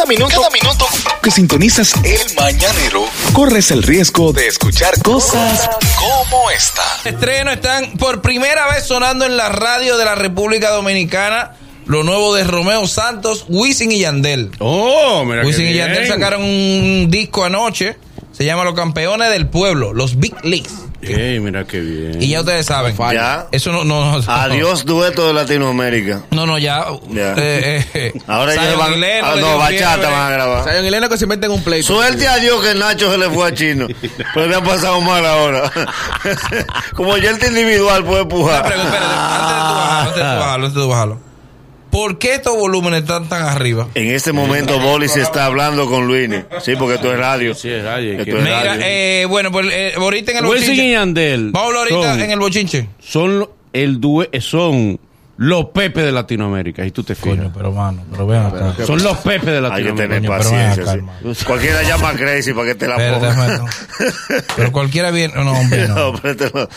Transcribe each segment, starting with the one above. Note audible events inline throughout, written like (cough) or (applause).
Cada minuto, cada minuto que sintonizas el mañanero, corres el riesgo de escuchar cosas como esta. Estreno están por primera vez sonando en la radio de la República Dominicana. Lo nuevo de Romeo Santos, Wisin y Yandel. Oh, mira Wisin qué y Yandel sacaron un disco anoche. Se llama Los Campeones del Pueblo, los Big Leagues. Ey, mira qué bien. Y ya ustedes saben. Ya. Eso no, no, no. Adiós, dueto de Latinoamérica. No, no, ya. Ya. eh, eh, Ahora Zion ellos van. ah, no, bachata van a grabar. Y Lennon que se meten un pleito. Suerte a Dios que Nacho se le fue a Chino. (laughs) Pero le ha pasado mal ahora. (laughs) Como ya el individual puede empujar. pregunta, espérate, antes de tú bajarlo, antes de tú bajarlo, antes de tú bajarlo. ¿Por qué estos volúmenes están tan arriba? En este momento Boli se está hablando con Luini. Sí, porque esto es radio. Sí, es radio, Esto que- es Mira, radio. eh, bueno, pues eh, ahorita en el Wisin y bochinche. Yandel. Vamos a hablar ahorita son, en el bochinche. son el due, son los Pepe de Latinoamérica. Y tú te fijas. Coño, pero mano, pero vean acá. son los Pepe de Hay que Latinoamérica. tener Coño, paciencia. acá, sí. Cualquiera llama crazy para que te la ponga. (laughs) Pero cualquiera viene. No, hombre, (laughs) no. No, pero te lo-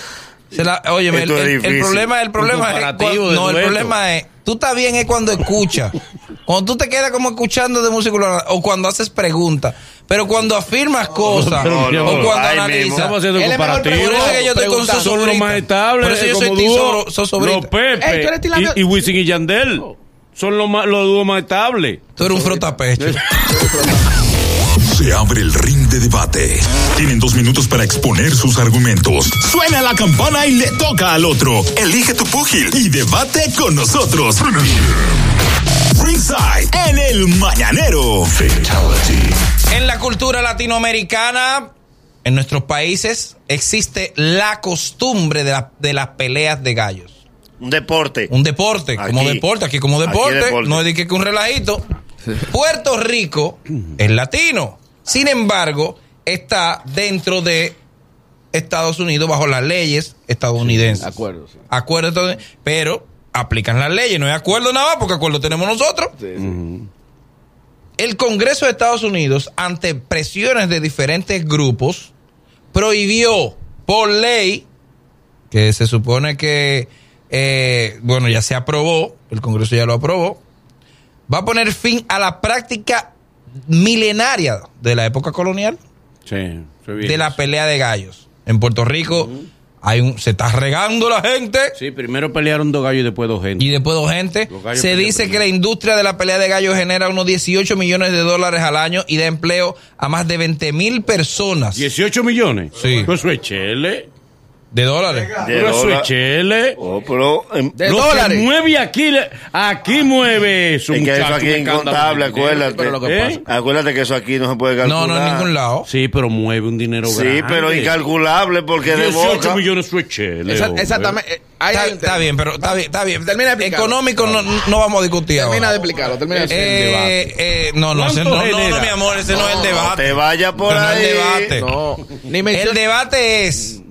Se la- oye, el, problema, el problema es. no, el dueto. problema es. Tú estás bien es cuando escuchas. (laughs) Cuando tú te quedas como escuchando de música o cuando haces preguntas. Pero cuando afirmas cosas no, no, o cuando analizas. Estamos haciendo Él es mejor comparativo. Por eso es que yo estoy con Pregunta. Son los más estables. Por eso yo soy dúo, Sobro- Sosobrita. Los Pepe y, y Wisin y Yandel. Son los, más, los dúos más estables. Tú eres un frotapecho. (laughs) (laughs) Se abre el ring de debate. Tienen dos minutos para exponer sus argumentos. Suena la campana y le toca al otro. Elige tu púgil y debate con nosotros. Ringside en el mañanero. Fatality. En la cultura latinoamericana, en nuestros países, existe la costumbre de, la- de las peleas de gallos. Un deporte. Un deporte, como deporte, aquí como Aquí deporte, deporte. no es de que que un relajito. Puerto Rico es latino. Sin embargo, está dentro de Estados Unidos bajo las leyes estadounidenses. De acuerdo, sí. Acuerdo pero aplican las leyes. No hay acuerdo nada más porque acuerdo tenemos nosotros. El Congreso de Estados Unidos, ante presiones de diferentes grupos, prohibió por ley, que se supone que, eh, bueno, ya se aprobó, el Congreso ya lo aprobó, va a poner fin a la práctica milenaria de la época colonial Sí, de la pelea de gallos. En Puerto Rico hay un, se está regando la gente. Sí, primero pelearon dos gallos y después dos gente. Y después dos gente. Se dice que la industria de la pelea de gallos genera unos 18 millones de dólares al año y da empleo a más de 20 mil personas 18 millones. Sí. Pues eso es chele. De dólares. De Pero eso dólar. es chele. Oh, pero, em, De Lo dólares. que mueve aquí, aquí mueve eso, es que eso aquí es incontable, de acuérdate. pero lo que ¿Eh? Acuérdate que eso aquí no se puede No, calcular. no en ningún lado. Sí, pero mueve un dinero Sí, grande. pero incalculable porque de 18 boca. millones. Esa- hombre. exactamente. eh, ahí Está, está bien, pero está bien, está bien. Termina de explicarlo. Económico no, no vamos a discutir Termina de ahora. explicarlo, termina de Eh, eh, no, no, ese- no, ¿Cuánto no, no, mi amor, ese no, es el No debate. te vayas por Pero no es ahí. el debate. No, ni me El debate es,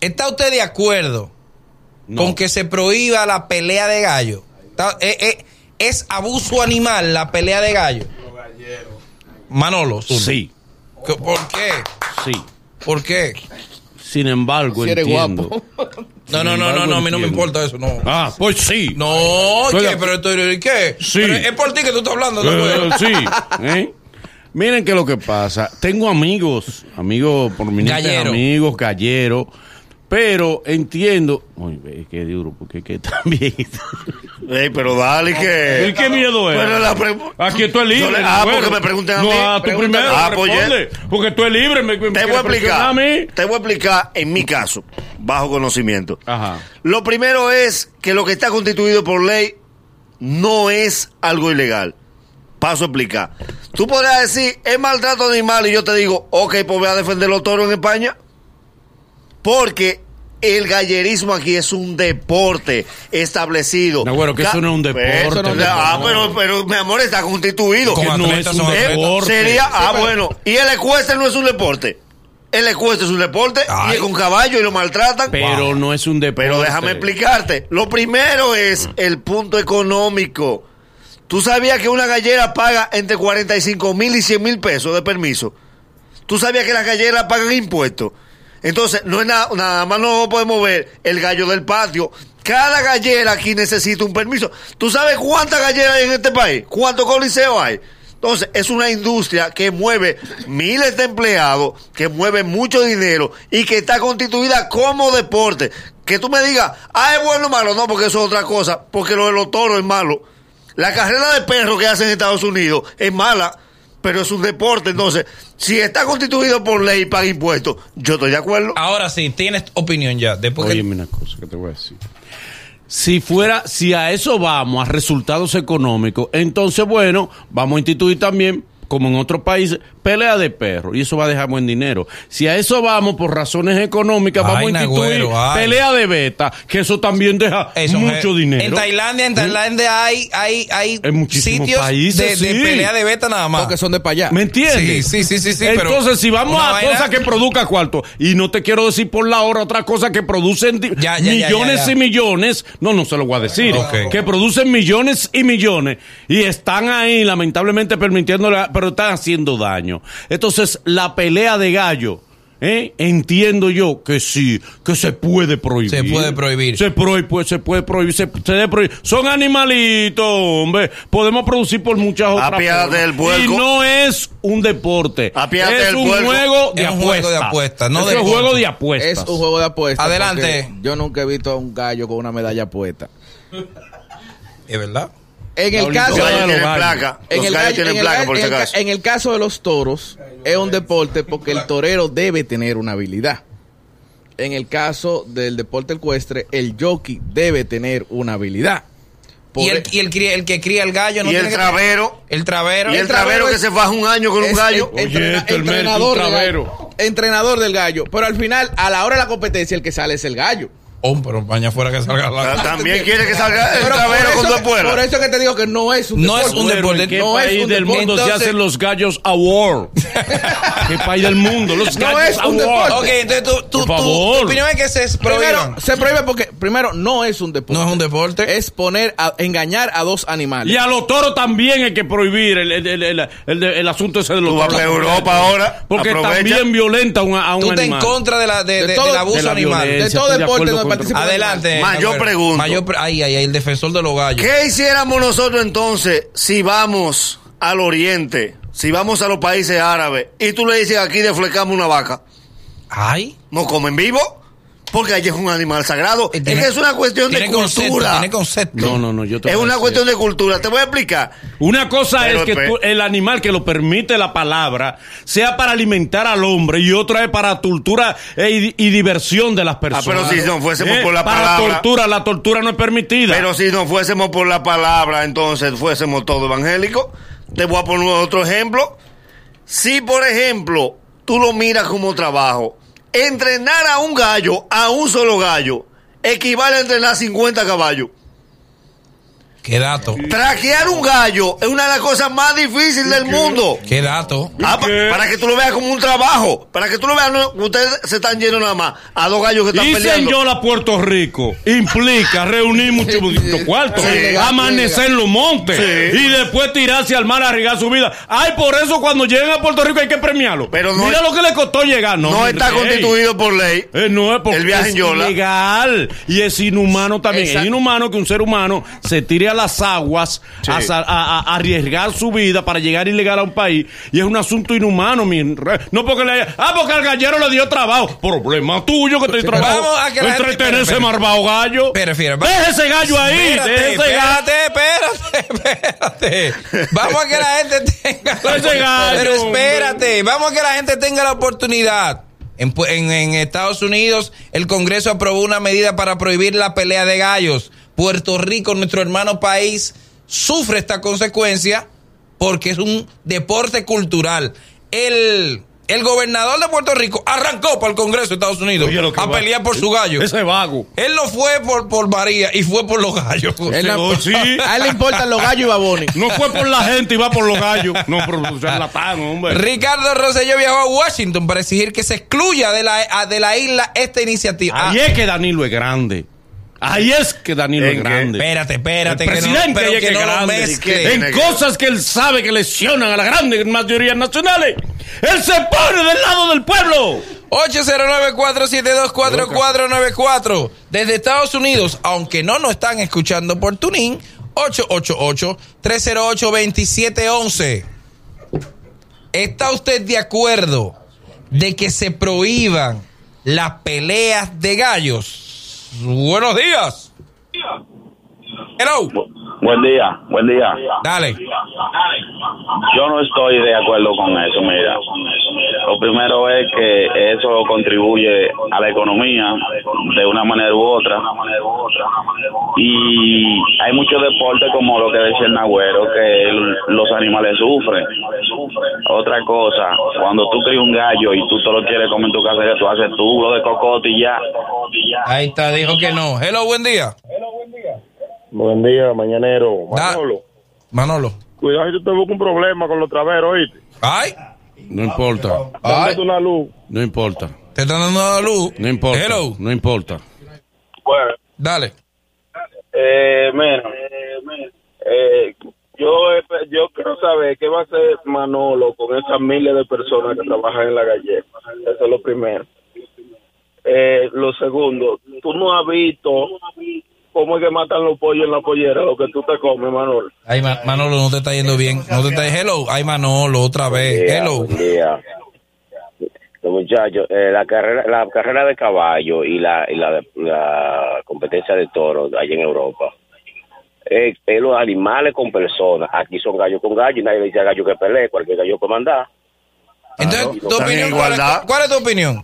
¿está usted de acuerdo No. con que se prohíba la pelea de gallo? Eh, eh, ¿Es abuso animal la pelea de gallo? Manolo. Zuna. Sí, ¿Qué- ¿Por qué? sí. ¿Por qué? Sin embargo, Si eres entiendo. guapo. No, no, no, no, no, a mí no me importa eso, no. Ah, pues sí. No, Estoy ¿qué? de- Pero estoy, ¿qué? Sí. Pero es por ti que tú estás hablando, no Eh, güey. sí. (laughs) ¿eh? Miren que lo que pasa. Tengo amigos, amigos prominentes, Gallero. amigos galleros, pero entiendo. Uy, ve, qué duro, porque que (laughs) también. Ey, pero dale que. ¿Y qué miedo es? Pero la pre- Aquí esto es libre. Yo le- ah, bueno. porque me pregunten a no, mí. a tú Pregúntame. primero. Ah, pues, responde, porque tú eres libre. Me, me Te voy a explicar. a mí. Te voy a explicar en mi caso, bajo conocimiento. Ajá. Lo primero es que lo que está constituido por ley no es algo ilegal. Paso a explicar. Tú podrás decir, es maltrato animal y yo te digo, ok, pues voy a defender los toros en España. Porque el gallerismo aquí es un deporte establecido. No, bueno, que eso no es un deporte. Eso no es un no. Ah, pero, pero mi amor está constituido. Que no es un atletas. deporte. Sería, ah, bueno. Y el ecuestre no es un deporte. El ecuestre es un deporte Ay. y es con caballo y lo maltratan. Pero no es un deporte. Pero déjame explicarte. Lo primero es el punto económico. ¿Tú sabías que una gallera paga entre 45 mil y 100 mil pesos de permiso? ¿Tú sabías que las galleras pagan impuestos? Entonces, no es nada, nada más no podemos ver el gallo del patio Cada gallera aquí necesita un permiso. ¿Tú sabes cuántas galleras hay en este país? ¿Cuántos coliseos hay? Entonces, es una industria que mueve miles de empleados, que mueve mucho dinero y que está constituida como deporte. Que tú me digas, ah, es bueno o malo, no, porque eso es otra cosa, porque lo de los toros es malo. La carrera de perros que hacen en Estados Unidos es mala, pero es un deporte. Entonces, si está constituido por ley y paga impuestos, yo estoy de acuerdo. Ahora sí, tienes opinión ya. Después que- Óyeme una cosa que te voy a decir. Si fuera, si a eso vamos, a resultados económicos, entonces bueno, vamos a instituir también, como en otros países, pelea de perros. Y eso va a dejar buen dinero. Si a eso vamos por razones económicas, Ay, vamos a instituir Nagüero, pelea de beta, que eso también deja Eso, mucho eh, dinero. En Tailandia, en Tailandia hay, hay, hay En sitios países, de, pelea de beta nada más. Porque son de para allá. ¿Me entiendes? Sí, sí, sí, sí, sí, pero Entonces, si vamos a vaina- cosas que produzcan cuarto, y no te quiero decir por la hora otra cosa que producen Ya, ya, millones ya, ya. y millones, no, no se lo voy a decir, que producen millones y millones, y están ahí, lamentablemente, permitiéndole, pero están haciendo daño. Entonces, la pelea de gallo. ¿eh? Entiendo yo que sí, que se puede prohibir. Se puede prohibir. Se, prohíbe, se puede prohibir. Se, se debe prohibir. Son animalitos, hombre. Podemos producir por muchas otras formas. del puerco. Y no es un deporte. Es del un puerco. juego de Es un apuestas. juego de apuestas, no es un juego de apuestas. Es un juego de apuestas. Adelante. Yo nunca he visto a un gallo con una medalla puesta. Es verdad. En el caso en el, el el el caso de los toros, es un deporte porque el torero debe tener una habilidad. En el caso del deporte ecuestre, el jockey debe tener una habilidad. Y el, e- y el, cría- el que cría el gallo no Y el que- travero. El travero. Y el travero que es- se faja un año con un gallo. el- Oye, entrena- esto, el mérito, entrenador, del gallo. entrenador del gallo. Pero al final, a la hora de la competencia, el que sale es el gallo. Oh, pero baña fuera que salga la. Ta- También quiere que salga el travero con dos que- Por puertas. eso que te digo que no es un No es un deporte. ¿En qué no es país un del deporte. mundo se Entonces- hacen los gallos award? ¿Qué país del mundo? Los No es un award. deporte. Ok, entonces tú, tú, tu opinión es que se. Primero, se prohíbe porque, primero, no es un deporte. No es un deporte. Es poner, a, engañar a dos animales. Y a los toros también hay que prohibir el, el, el, el, el- el asunto ese de los toros. Europa ahora. Porque aprovecha. también violenta a un, a un Tú estás en animal. contra de la, de, De de- todo- del de abuso la animal. de todo deporte donde participa Adelante. Ma, yo Nagüero. pregunto. Ma, yo pre- ay, ay, ay, el defensor de los gallos. ¿Qué hiciéramos nosotros entonces si vamos al oriente, si vamos a los países árabes y tú le dices aquí deflecamos una vaca? Ay. ¿No comen vivo? Porque allí es un animal sagrado. Eh, es que es una cuestión de concepto, cultura. Tiene concepto. No, no, no. Yo te Es una cuestión de cultura. Te voy a explicar. Una cosa Pero, es que tú- el animal que lo permite la palabra sea para alimentar al hombre y otra es para tortura e- y, y diversión de las personas. Ah, pero si no fuésemos por la para palabra. tortura, la tortura no es permitida. Pero si no fuésemos por la palabra, entonces fuésemos todos evangélicos. Te voy a poner otro ejemplo. Si, por ejemplo, tú lo miras como trabajo, entrenar a un gallo, a un solo gallo, equivale a entrenar 50 caballos. Qué dato. Traquear un gallo es una de las cosas más difíciles del mundo. Qué dato. Ah, pa- para que tú lo veas como un trabajo. Para que tú lo veas, no, ustedes se están yendo nada más a dos gallos que están Y peleando. señor a Puerto Rico implica reunir muchos muchos cuartos, Sí. amanecer en los montes Sí. y después tirarse al mar a arriesgar su vida. Ay, por eso cuando lleguen a Puerto Rico hay que premiarlo. Pero no Mira es- lo que le costó llegar. No, no mi está rey. constituido por ley. Eh, no es porque El viaje es en Yola. ilegal y es inhumano también. Exacto. Es inhumano que un ser humano se tire a las aguas Sí. a, a- a- arriesgar su vida para llegar ilegal a un país y es un asunto inhumano, mi. No porque le haya, ah, porque al gallero le dio trabajo. Problema tuyo que te trabajo. Vamos a que la entretener ese marvao gallo. Va- Deje ese gallo ahí. Espérate, deje ese espérate, espérate, espérate. Vamos a que la gente tenga la Ese gallo, Pero espérate, vamos a que la gente tenga la oportunidad. En, en- en Estados Unidos, el Congreso aprobó una medida para prohibir la pelea de gallos. Puerto Rico, nuestro hermano país, sufre esta consecuencia porque es un deporte cultural. El, el gobernador de Puerto Rico arrancó para el Congreso de Estados Unidos Oye, a va- pelear por su gallo. Ese vago. Él no fue por, por María y fue por los gallos. Él no- (laughs) sí. A él le importan los gallos y Baboni. No fue por la gente y va por los gallos. No, pero charlatán, hombre. Ricardo Rosselló viajó a Washington para exigir que se excluya de la, a- de la isla esta iniciativa. Ahí Ah, es que Danilo es grande. Ahí es que Danilo ¿En es grande. espérate, espérate. el que no- presidente pero que que no lo grande. mezcle. En cosas que él sabe que lesionan a las grandes mayorías nacionales. Él se pone del lado del pueblo. 809-472-4494. Desde Estados Unidos, aunque no nos están escuchando por Tuning, 888-308-2711. ¿Está usted de acuerdo de que se prohíban las peleas de gallos? Buenos días. Hello. Buen día, buen día. Dale. Yo no estoy de acuerdo con eso, mira. Lo primero es que eso contribuye a la economía de una manera u otra. Y hay muchos deportes como lo que decía el Nagüero, que los animales sufren. Otra cosa, cuando tú crías un gallo y tú te lo quieres comer en tu casa, que tú haces tú lo de cocote y ya. Ahí está, dijo que no. Hello, buen día. Buen día, mañanero. Da- Manolo, Manolo. cuidado si tú te buscas un problema con los traveros, ¿oíste? Ay, No importa, ay, una luz. no importa, te están dando la luz. no importa, Hello, no importa. Bueno, dale. eh, mira, eh, yo, yo quiero saber qué va a hacer Manolo con esas miles de personas que trabajan en la galleta. Eso es lo primero. Eh, lo segundo, tú no has visto cómo es que matan los pollos en la pollera, lo que tú te comes, Manolo. Ay, Ma- Manolo, no te está yendo bien. No te está Hello. Ay, Manolo, otra vez. Hello. Buen día. Los muchachos, eh, la carrera la carrera de caballo y la y la, la competencia de toros allá en Europa eh, es los animales con personas. Aquí son gallos con gallos y nadie le dice a gallo que pelee, cualquier gallo puede mandar. Entonces, tu opinión, ¿cuál, es, igualdad. cuál es tu opinión?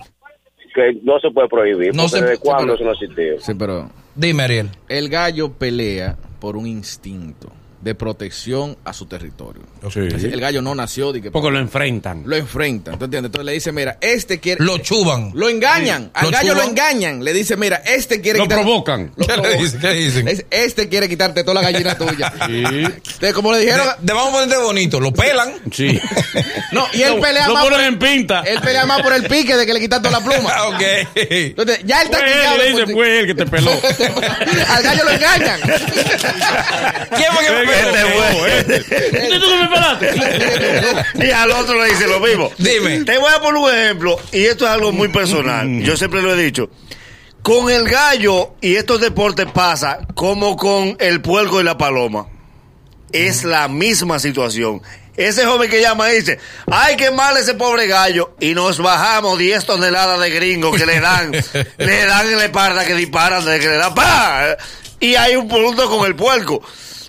Que no se puede prohibir, No se- desde cuándo pero- eso no existió. Sí, pero Dime, Ariel. el gallo pelea por un instinto de protección a su territorio. Sí. Es decir, El gallo no nació de que Porque lo enfrentan. lo enfrenta, ¿tú entiendes? Entonces le dice, mira, este quiere... Lo chuban. Lo engañan, al Lo gallo lo engañan. Le dice, mira, este quiere Lo quitar- provocan. Lo ¿Qué le dicen? Este quiere quitarte toda la gallina (laughs) tuya. Sí. Entonces, como le dijeron... De- vamos a ponerte bonito. Lo pelan. Sí. (laughs) No, y él Lo- pelea lo más... ponen por- en pinta. Él pelea más por el pique de que le quitan toda la pluma. (laughs) Ok. Entonces, ya él está Fue él, le dice, fue él que te peló. Al gallo lo engañan. ¿Quién fue que me? Este fue. ¿Y tú que me pelaste? Y al otro le dice lo mismo. Dime. Te voy a poner un ejemplo, y esto es algo muy personal. Yo siempre lo he dicho. Con el gallo y estos deportes pasa como con el puerco y la paloma. Es la misma situación. Ese joven que llama dice, ay, qué mal ese pobre gallo. Y nos bajamos 10 toneladas de gringos que le dan, le dan en la espalda que disparan, de que le dan, ¡pa! Y hay un punto con el puerco.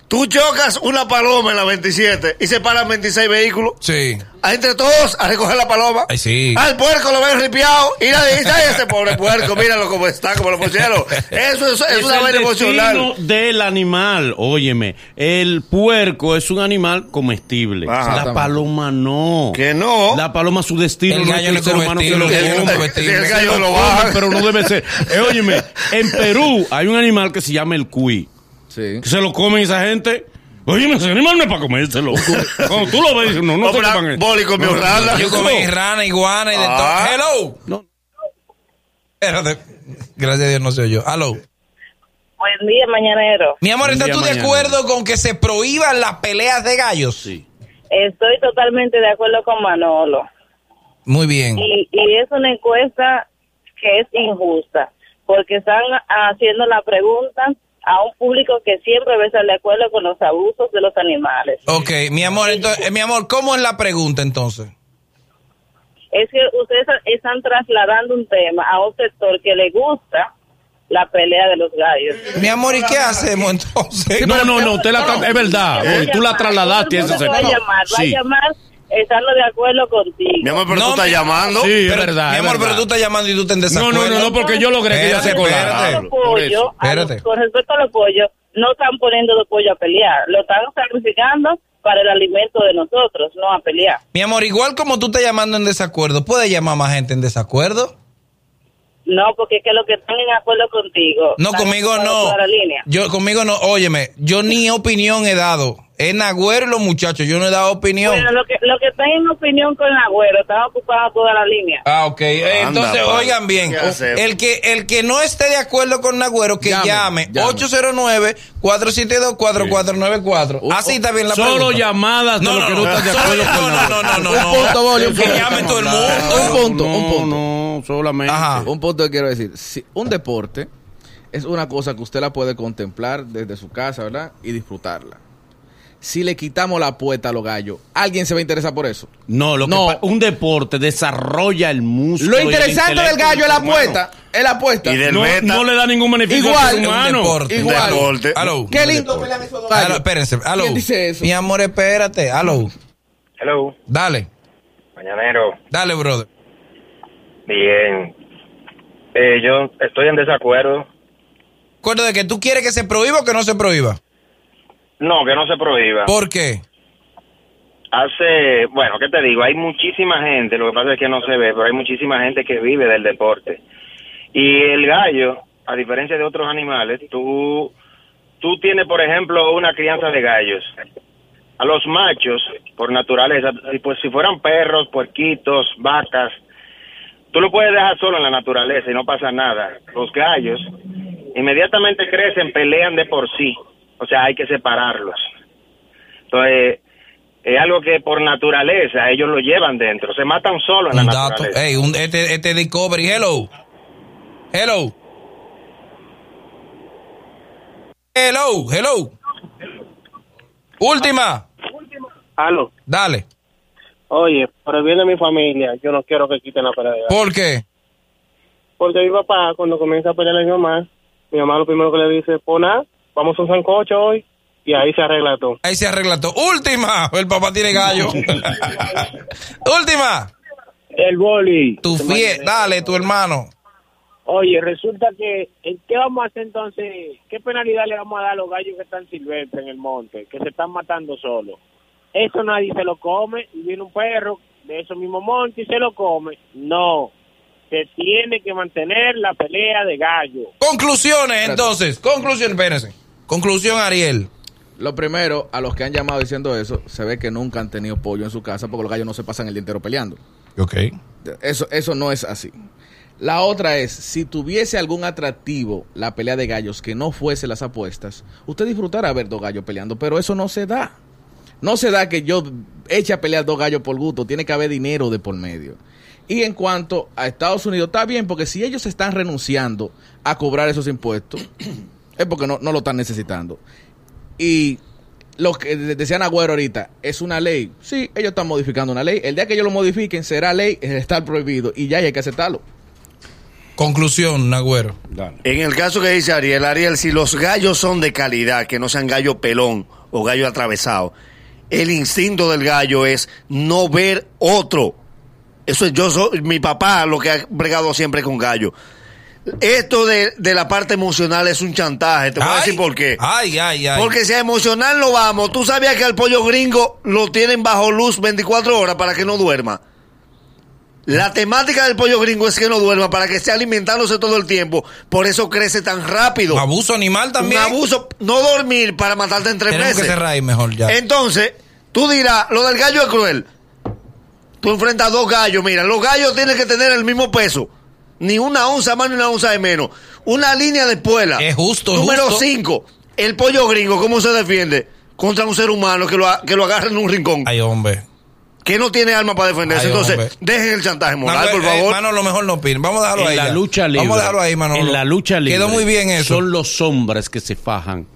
Tú chocas una paloma en la 27 y se paran 26 vehículos. Sí. A entre todos a recoger la paloma. Ay, sí. Al puerco lo ven ripiado y nadie dice, ay, ese pobre puerco, míralo cómo está, como lo pusieron. Eso es, es una vaina emocional. destino del animal. Óyeme, el puerco es un animal comestible. Ajá. La paloma no. Que no. La paloma su destino El no es el ser humano que lo el gallo come. El lo baja. pero no debe ser. Eh, óyeme, en Perú hay un animal que se llama el cuy. Sí. Que se lo comen esa gente. Animal no es para comérselo. (laughs) Cuando tú lo ves, no, no Hombre, coman. Boli comió No, rana. Yo comí rana, iguana y de Ah. todo. Hello. No. Espérate. Gracias a Dios no soy yo. Hello. Buen día, mañanero. Mi amor, ¿estás tú de acuerdo con que se prohíban las peleas de gallos? Sí. Estoy totalmente de acuerdo con Manolo. Muy bien. Y, y es una encuesta que es injusta, porque están haciendo la pregunta a un público que siempre va a estar de acuerdo con los abusos de los animales. Ok, mi amor, entonces, eh, mi amor, ¿cómo es la pregunta entonces? Es que ustedes están trasladando un tema a un sector que le gusta la pelea de los gallos. Mi amor, ¿y qué hacemos entonces? No, no, no, usted la es verdad. Tú la trasladaste va a llamar, va a llamar estando de acuerdo contigo. Mi amor, pero No, tú estás mi- llamando. Sí, es Pero, verdad. Mi es amor, pero tú estás llamando y tú estás en No, desacuerdo. no, no, no, porque yo logré que ella se colara. con respecto a los pollos, no están poniendo los pollos a pelear, lo están sacrificando para el alimento de nosotros, no a pelear. Mi amor, igual como tú estás llamando en desacuerdo, ¿puedes llamar más gente en desacuerdo? No, porque es que los que están en acuerdo contigo. No, conmigo no. Yo conmigo no, óyeme, yo ni opinión he dado. Es Nagüero y los muchachos, yo no he dado opinión. Bueno, lo que, lo que están en opinión con el agüero, están ocupados toda la línea. Ah, ok. Eh, Anda, Entonces, oigan bien. El que, el que no esté de acuerdo con Nagüero, que llame. Llame, llame. 809-472-4494. Así está bien la Solo pregunta. llamadas de No, lo no, que no. no estás de acuerdo Solo- con no, no, no, no, Un no. punto, Boli, un Que punto. llame todo el Un mundo. punto, un No, punto. no, solamente. Ajá. Un punto que quiero decir. Si un deporte es una cosa que usted la puede contemplar desde su casa, ¿verdad? Y disfrutarla. Si le quitamos la apuesta a los gallos, ¿alguien se va a interesar por eso? No, lo que No. pa- un deporte desarrolla el músculo. Lo interesante del gallo es la apuesta. Es la apuesta. Y del No, beta. no le da ningún beneficio Igual, un humano. deporte. Igual. Deporte. Qué lindo pelean esos dos Aló, gallos. espérense. Aló. ¿Quién dice eso? Mi amor, espérate. Aló. Hello, Dale. mañanero. Dale, brother. Bien. Eh, yo estoy en desacuerdo. Acuerdo de que tú quieres que se prohíba o que no se prohíba. No, que no se prohíba. ¿Por qué? Hace, bueno, ¿qué te digo? Hay muchísima gente, lo que pasa es que no se ve, pero hay muchísima gente que vive del deporte. Y el gallo, a diferencia de otros animales, tú, tú tienes, por ejemplo, una crianza de gallos. A los machos, por naturaleza, y pues si fueran perros, puerquitos, vacas, tú lo puedes dejar solo en la naturaleza y no pasa nada. Los gallos inmediatamente crecen, pelean de por sí. O sea, hay que separarlos. Entonces, es algo que por naturaleza ellos lo llevan dentro. Se matan solos en Un la dato. naturaleza. Ey, un, este, este Discovery. Hello. Hello. Hello. Hello. Última. Aló. Dale. Oye, por el bien de mi familia, yo no quiero que quiten la pelea. ¿Por qué? Porque mi papá, cuando comienza a pelear a mi mamá, mi mamá lo primero que le dice, pon nada, vamos a un sancocho hoy, y ahí se arregla todo. Ahí se arregla todo. Última. El papá tiene gallo. (laughs) Última. El boli. Tu fie. Dale, tu hermano. Oye, resulta que, ¿qué vamos a hacer entonces? ¿Qué penalidad le vamos a dar a los gallos que están silvestres en el monte, que se están matando solos? Eso nadie se lo come, y viene un perro de esos mismos montes y se lo come. No, se tiene que mantener la pelea de gallo. Conclusiones, entonces. Conclusión, espérense. Conclusión, Ariel. Lo primero, a los que han llamado diciendo eso, se ve que nunca han tenido pollo en su casa porque los gallos no se pasan el día entero peleando. Ok. Eso, eso no es así. La otra es, si tuviese algún atractivo la pelea de gallos que no fuese las apuestas, usted disfrutará ver dos gallos peleando, pero eso no se da. No se da que yo eche a pelear dos gallos por gusto, tiene que haber dinero de por medio. Y en cuanto a Estados Unidos, está bien, porque si ellos están renunciando a cobrar esos impuestos, es porque no, no lo están necesitando. Y lo que de- decían Agüero ahorita, es una ley. Sí, ellos están modificando una ley. El día que ellos lo modifiquen, será ley, estar prohibido. Y ya hay que aceptarlo. Conclusión, Nagüero. Dale. En el caso que dice Ariel, Ariel, si los gallos son de calidad, que no sean gallo pelón o gallo atravesado, el instinto del gallo es no ver otro. Eso es, yo soy, mi papá lo que ha bregado siempre con gallo. Esto de, de la parte emocional es un chantaje, te voy a decir por qué. Ay, ay, ay. Porque si a emocional no vamos, tú sabías que al pollo gringo lo tienen bajo luz 24 horas para que no duerma. La temática del pollo gringo es que no duerma para que esté alimentándose todo el tiempo. Por eso crece tan rápido. Abuso animal también. Un abuso, no dormir para matarte en tres Tenemos meses. que cerrar ahí mejor ya. Entonces, tú dirás, lo del gallo es cruel. Tú enfrentas dos gallos, mira, los gallos tienen que tener el mismo peso. Ni una onza más ni una onza de menos. Una línea de espuela. Es justo, Número justo. 5. El pollo gringo, ¿cómo se defiende? Contra un ser humano que lo, que lo agarra en un rincón. Ay, hombre. Que no tiene arma para defenderse. Ay, Entonces, hombre. dejen el chantaje moral, por eh, favor. Manolo, lo mejor no opinen. Vamos a dejarlo en ahí. la ya. lucha libre. Vamos a dejarlo ahí, Manolo. En la lucha libre. Quedó muy bien eso. Son los hombres que se fajan,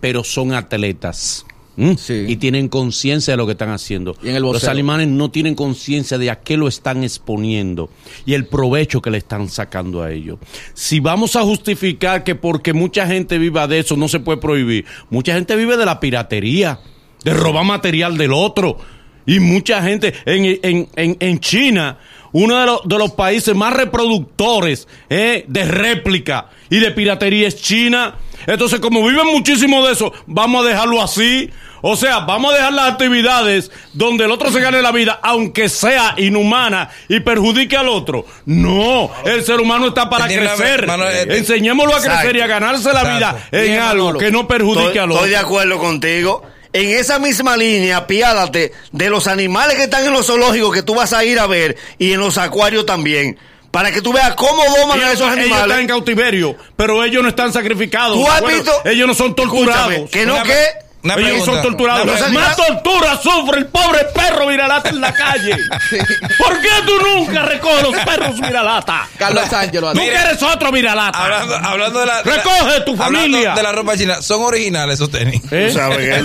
pero son atletas. ¿M? Sí. Y tienen conciencia de lo que están haciendo. Y en el los alemanes no tienen conciencia de a qué lo están exponiendo y el provecho que le están sacando a ellos. Si vamos a justificar que porque mucha gente viva de eso no se puede prohibir, mucha gente vive de la piratería, de robar material del otro. Y mucha gente en, en, en, en China, uno de los, de los países más reproductores eh, de réplica y de piratería es China. Entonces, como viven muchísimo de eso, vamos a dejarlo así. O sea, vamos a dejar las actividades donde el otro se gane la vida, aunque sea inhumana y perjudique al otro. No, el ser humano está para crecer. Eh, Enseñémoslo a crecer y a ganarse la vida en Bien, algo que no perjudique Estoy, al otro. estoy de acuerdo contigo. En esa misma línea, apiádate de los animales que están en los zoológicos que tú vas a ir a ver y en los acuarios también. Para que tú veas cómo doman a Ellos, esos ellos animales. están en cautiverio, pero ellos no están sacrificados. ¿Tú has visto? ellos no son torturados. Escúchame, que no que Una Ellos pregunta, son torturados. una Más tortura sufre el pobre perro viralata en la calle. (laughs) ¿Por qué tú nunca recoges los perros viralata? Carlos Sánchez lo Tú que eres otro viralata. Hablando, hablando de la. de la- Recoge tu hablando familia. de la ropa china. Son originales esos tenis. ¿Eh? Sabes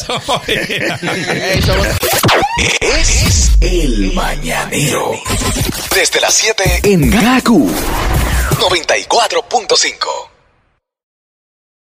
(laughs) Son originales. Es el mañanero. Desde las 7 en Gaku 94.5.